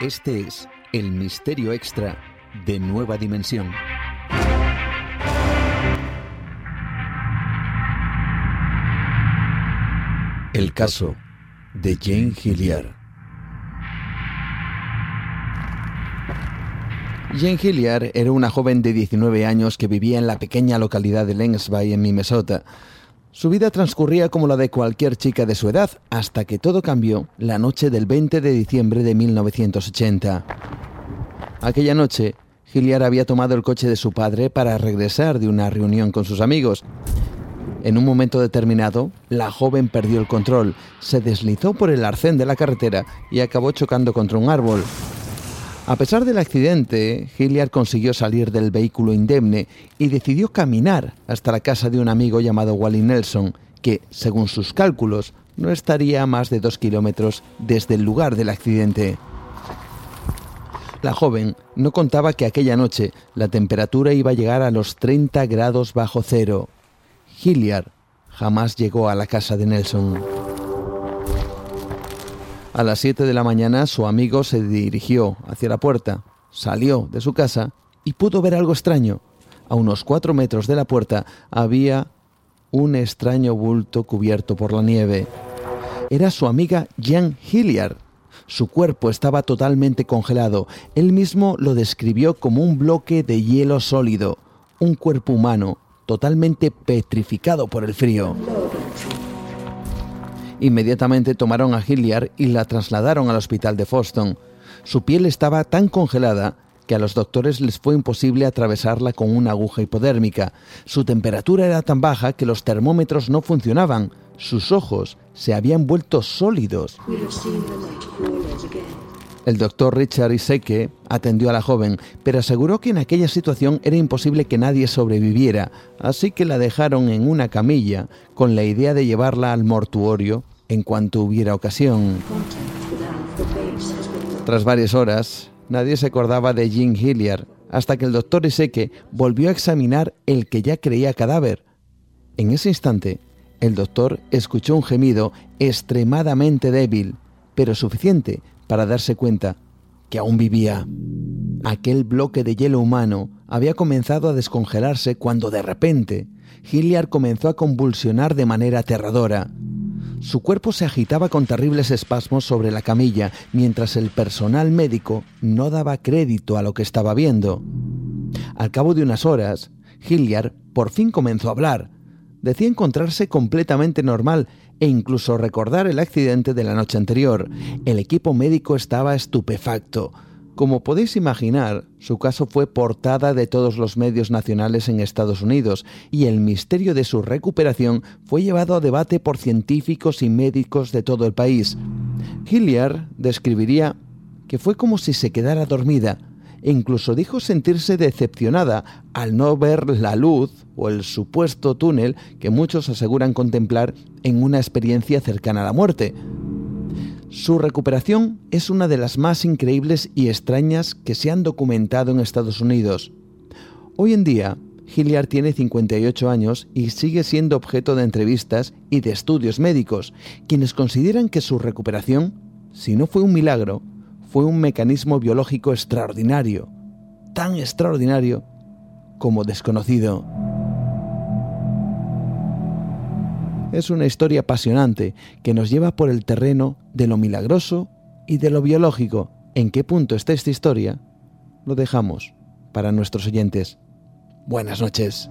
Este es el misterio extra de Nueva Dimensión. El caso de Jane Hilliard. Jane Hilliard era una joven de 19 años que vivía en la pequeña localidad de Lensby en Minnesota. Su vida transcurría como la de cualquier chica de su edad, hasta que todo cambió la noche del 20 de diciembre de 1980. Aquella noche, Hilliard había tomado el coche de su padre para regresar de una reunión con sus amigos. En un momento determinado, la joven perdió el control, se deslizó por el arcén de la carretera y acabó chocando contra un árbol. A pesar del accidente, Hilliard consiguió salir del vehículo indemne y decidió caminar hasta la casa de un amigo llamado Wally Nelson, que, según sus cálculos, no estaría a más de dos kilómetros desde el lugar del accidente. La joven no contaba que aquella noche la temperatura iba a llegar a los 30 grados bajo cero. Hilliard jamás llegó a la casa de Nelson. A las 7 de la mañana su amigo se dirigió hacia la puerta, salió de su casa y pudo ver algo extraño. A unos cuatro metros de la puerta había un extraño bulto cubierto por la nieve. Era su amiga Jan Hilliard. Su cuerpo estaba totalmente congelado. Él mismo lo describió como un bloque de hielo sólido, un cuerpo humano totalmente petrificado por el frío. Inmediatamente tomaron a Hilliard y la trasladaron al hospital de Foston. Su piel estaba tan congelada que a los doctores les fue imposible atravesarla con una aguja hipodérmica. Su temperatura era tan baja que los termómetros no funcionaban. Sus ojos se habían vuelto sólidos. El doctor Richard Iseke atendió a la joven, pero aseguró que en aquella situación era imposible que nadie sobreviviera, así que la dejaron en una camilla con la idea de llevarla al mortuorio en cuanto hubiera ocasión. Tras varias horas, nadie se acordaba de Jean Hilliard hasta que el doctor Iseke volvió a examinar el que ya creía cadáver. En ese instante, el doctor escuchó un gemido extremadamente débil, pero suficiente para darse cuenta que aún vivía. Aquel bloque de hielo humano había comenzado a descongelarse cuando de repente Hilliard comenzó a convulsionar de manera aterradora. Su cuerpo se agitaba con terribles espasmos sobre la camilla, mientras el personal médico no daba crédito a lo que estaba viendo. Al cabo de unas horas, Hilliard por fin comenzó a hablar. Decía encontrarse completamente normal e incluso recordar el accidente de la noche anterior. El equipo médico estaba estupefacto. Como podéis imaginar, su caso fue portada de todos los medios nacionales en Estados Unidos y el misterio de su recuperación fue llevado a debate por científicos y médicos de todo el país. Hilliard describiría que fue como si se quedara dormida incluso dijo sentirse decepcionada al no ver la luz o el supuesto túnel que muchos aseguran contemplar en una experiencia cercana a la muerte. Su recuperación es una de las más increíbles y extrañas que se han documentado en Estados Unidos. Hoy en día, Hilliard tiene 58 años y sigue siendo objeto de entrevistas y de estudios médicos, quienes consideran que su recuperación, si no fue un milagro, fue un mecanismo biológico extraordinario, tan extraordinario como desconocido. Es una historia apasionante que nos lleva por el terreno de lo milagroso y de lo biológico. ¿En qué punto está esta historia? Lo dejamos para nuestros oyentes. Buenas noches.